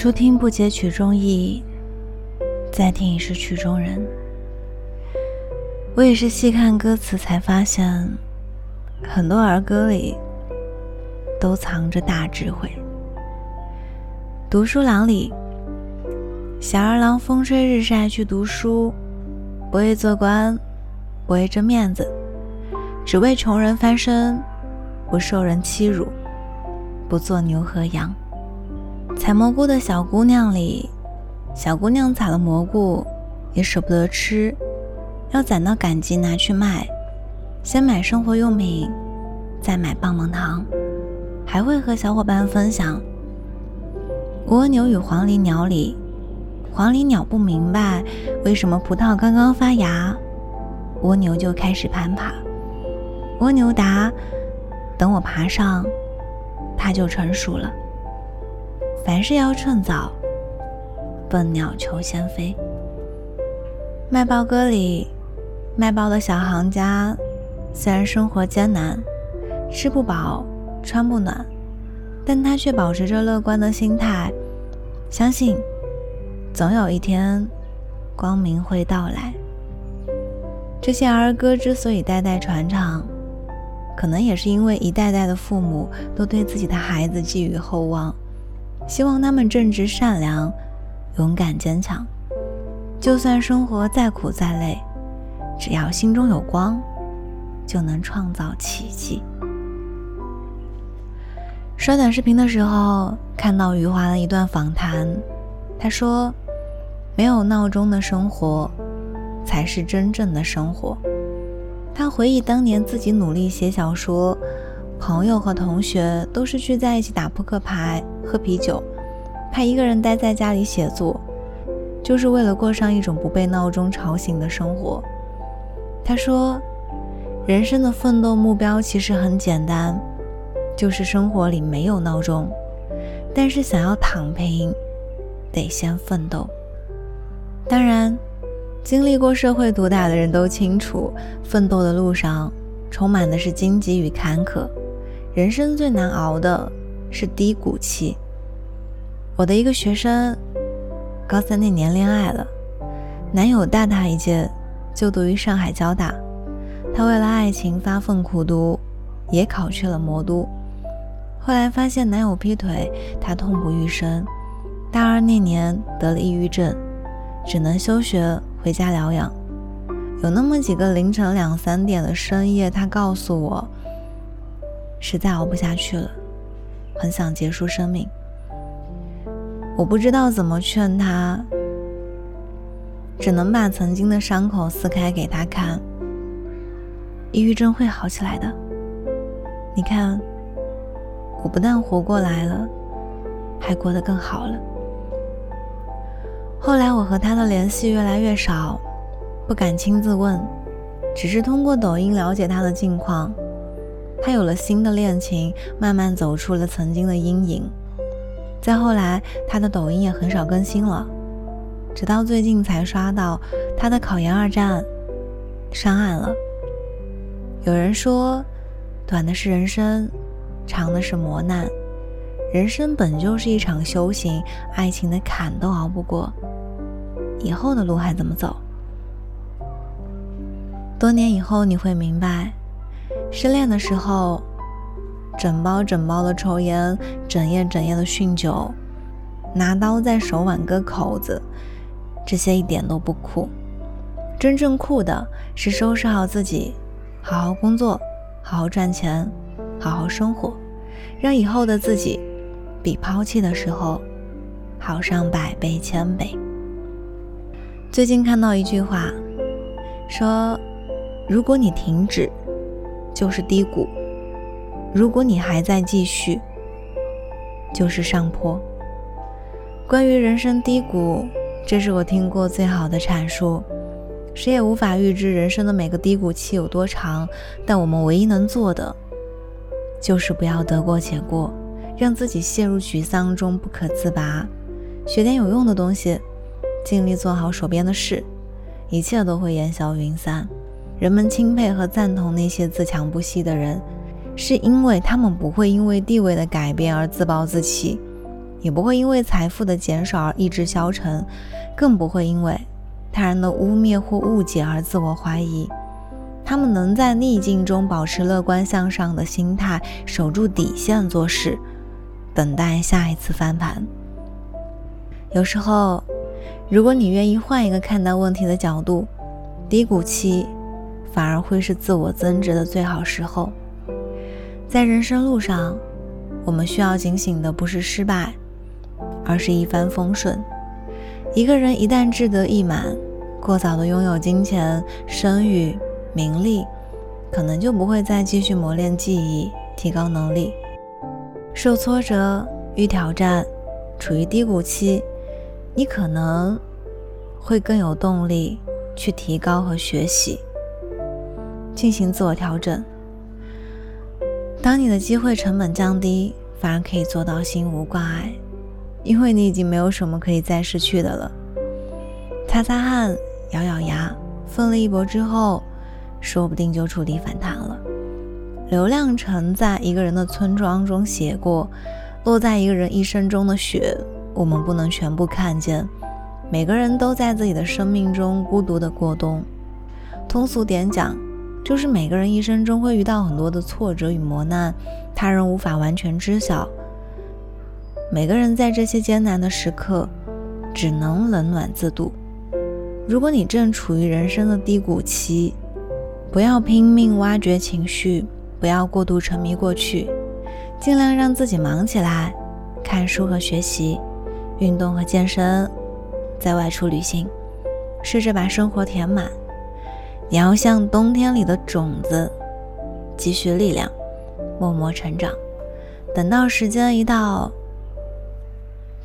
初听不解曲中意，再听已是曲中人。我也是细看歌词才发现，很多儿歌里都藏着大智慧。读书郎里，小儿郎风吹日晒去读书，不为做官，不为争面子，只为穷人翻身，不受人欺辱，不做牛和羊。采蘑菇的小姑娘里，小姑娘采了蘑菇，也舍不得吃，要攒到赶集拿去卖，先买生活用品，再买棒棒糖，还会和小伙伴分享。蜗牛与黄鹂鸟里，黄鹂鸟不明白为什么葡萄刚刚发芽，蜗牛就开始攀爬。蜗牛答：“等我爬上，它就成熟了。凡事要趁早，笨鸟求先飞。”卖报歌里，卖报的小行家虽然生活艰难，吃不饱，穿不暖。但他却保持着乐观的心态，相信总有一天光明会到来。这些儿歌之所以代代传唱，可能也是因为一代代的父母都对自己的孩子寄予厚望，希望他们正直善良、勇敢坚强。就算生活再苦再累，只要心中有光，就能创造奇迹。刷短视频的时候，看到余华的一段访谈，他说：“没有闹钟的生活，才是真正的生活。”他回忆当年自己努力写小说，朋友和同学都是聚在一起打扑克牌、喝啤酒，他一个人待在家里写作，就是为了过上一种不被闹钟吵醒的生活。他说：“人生的奋斗目标其实很简单。”就是生活里没有闹钟，但是想要躺平，得先奋斗。当然，经历过社会毒打的人都清楚，奋斗的路上充满的是荆棘与坎坷。人生最难熬的是低谷期。我的一个学生，高三那年恋爱了，男友大他一届，就读于上海交大。她为了爱情发奋苦读，也考去了魔都。后来发现男友劈腿，她痛不欲生。大二那年得了抑郁症，只能休学回家疗养。有那么几个凌晨两三点的深夜，她告诉我，实在熬不下去了，很想结束生命。我不知道怎么劝他，只能把曾经的伤口撕开给他看。抑郁症会好起来的，你看。我不但活过来了，还过得更好了。后来我和他的联系越来越少，不敢亲自问，只是通过抖音了解他的近况。他有了新的恋情，慢慢走出了曾经的阴影。再后来，他的抖音也很少更新了，直到最近才刷到他的考研二战上岸了。有人说，短的是人生。长的是磨难，人生本就是一场修行，爱情的坎都熬不过，以后的路还怎么走？多年以后你会明白，失恋的时候，整包整包的抽烟，整夜整夜的酗酒，拿刀在手腕割口子，这些一点都不酷。真正酷的是收拾好自己，好好工作，好好赚钱。好好生活，让以后的自己比抛弃的时候好上百倍千倍。最近看到一句话，说：如果你停止，就是低谷；如果你还在继续，就是上坡。关于人生低谷，这是我听过最好的阐述。谁也无法预知人生的每个低谷期有多长，但我们唯一能做的。就是不要得过且过，让自己陷入沮丧中不可自拔，学点有用的东西，尽力做好手边的事，一切都会烟消云散。人们钦佩和赞同那些自强不息的人，是因为他们不会因为地位的改变而自暴自弃，也不会因为财富的减少而意志消沉，更不会因为他人的污蔑或误解而自我怀疑。他们能在逆境中保持乐观向上的心态，守住底线做事，等待下一次翻盘。有时候，如果你愿意换一个看待问题的角度，低谷期反而会是自我增值的最好时候。在人生路上，我们需要警醒的不是失败。而是一帆风顺。一个人一旦志得意满，过早的拥有金钱、声誉、名利，可能就不会再继续磨练技艺、提高能力。受挫折、遇挑战、处于低谷期，你可能会更有动力去提高和学习，进行自我调整。当你的机会成本降低，反而可以做到心无挂碍。因为你已经没有什么可以再失去的了。擦擦汗，咬咬牙，奋力一搏之后，说不定就触底反弹了。刘亮程在一个人的村庄中写过：“落在一个人一生中的雪，我们不能全部看见。每个人都在自己的生命中孤独的过冬。通俗点讲，就是每个人一生中会遇到很多的挫折与磨难，他人无法完全知晓。”每个人在这些艰难的时刻，只能冷暖自度。如果你正处于人生的低谷期，不要拼命挖掘情绪，不要过度沉迷过去，尽量让自己忙起来，看书和学习，运动和健身，在外出旅行，试着把生活填满。你要像冬天里的种子，积蓄力量，默默成长。等到时间一到。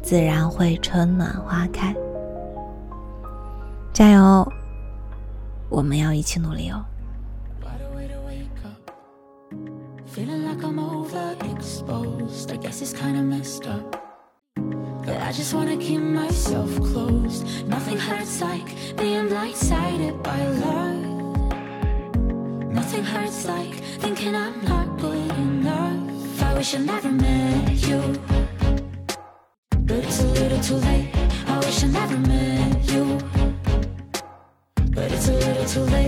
自然会春暖花开。加油！我们要一起努力哦。Feeling like I'm overexposed. I guess it's kinda messed up. But I just wanna keep myself closed. Nothing hurts like being blindsided by love. Nothing hurts like thinking I'm not good enough. I wish I never met you. But it's a little too late. I wish I never met you. But it's a little too late.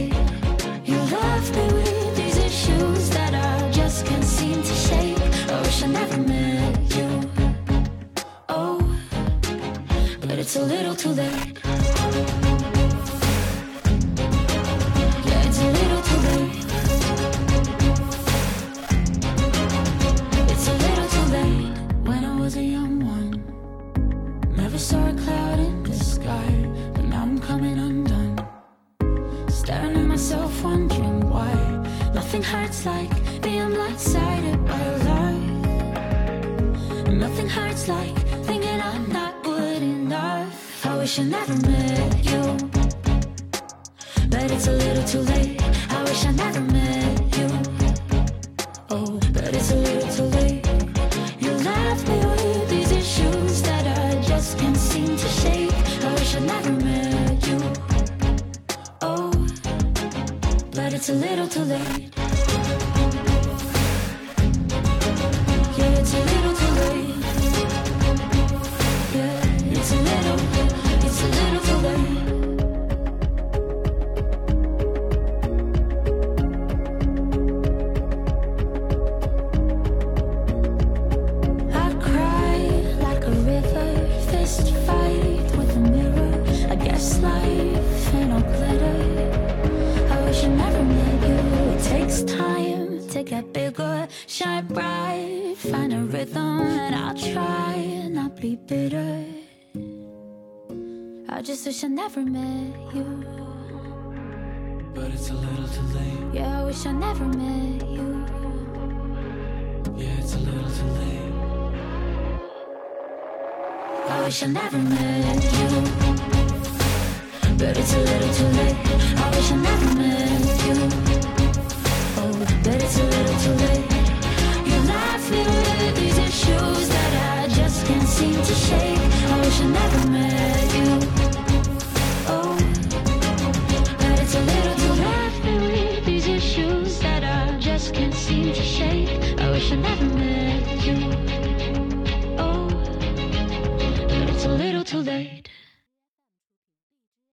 Lie. Nothing hurts like thinking I'm not good enough. I wish I never met you, but it's a little too late. I wish I never met you. Oh, but it's a little too late. You left me with these issues that I just can't seem to shake. I wish I never met you. Oh, but it's a little too late. I wish I never met you. It takes time to get bigger, shine bright, find a rhythm, and I'll try not be bitter. I just wish I never met you. But it's a little too late. Yeah, I wish I never met you. Yeah, it's a little too late. I wish I never met you. But it's a little too late. I wish I never met you. Oh, but it's a little too late. These issues that I just can't seem to shake. I wish I never met you.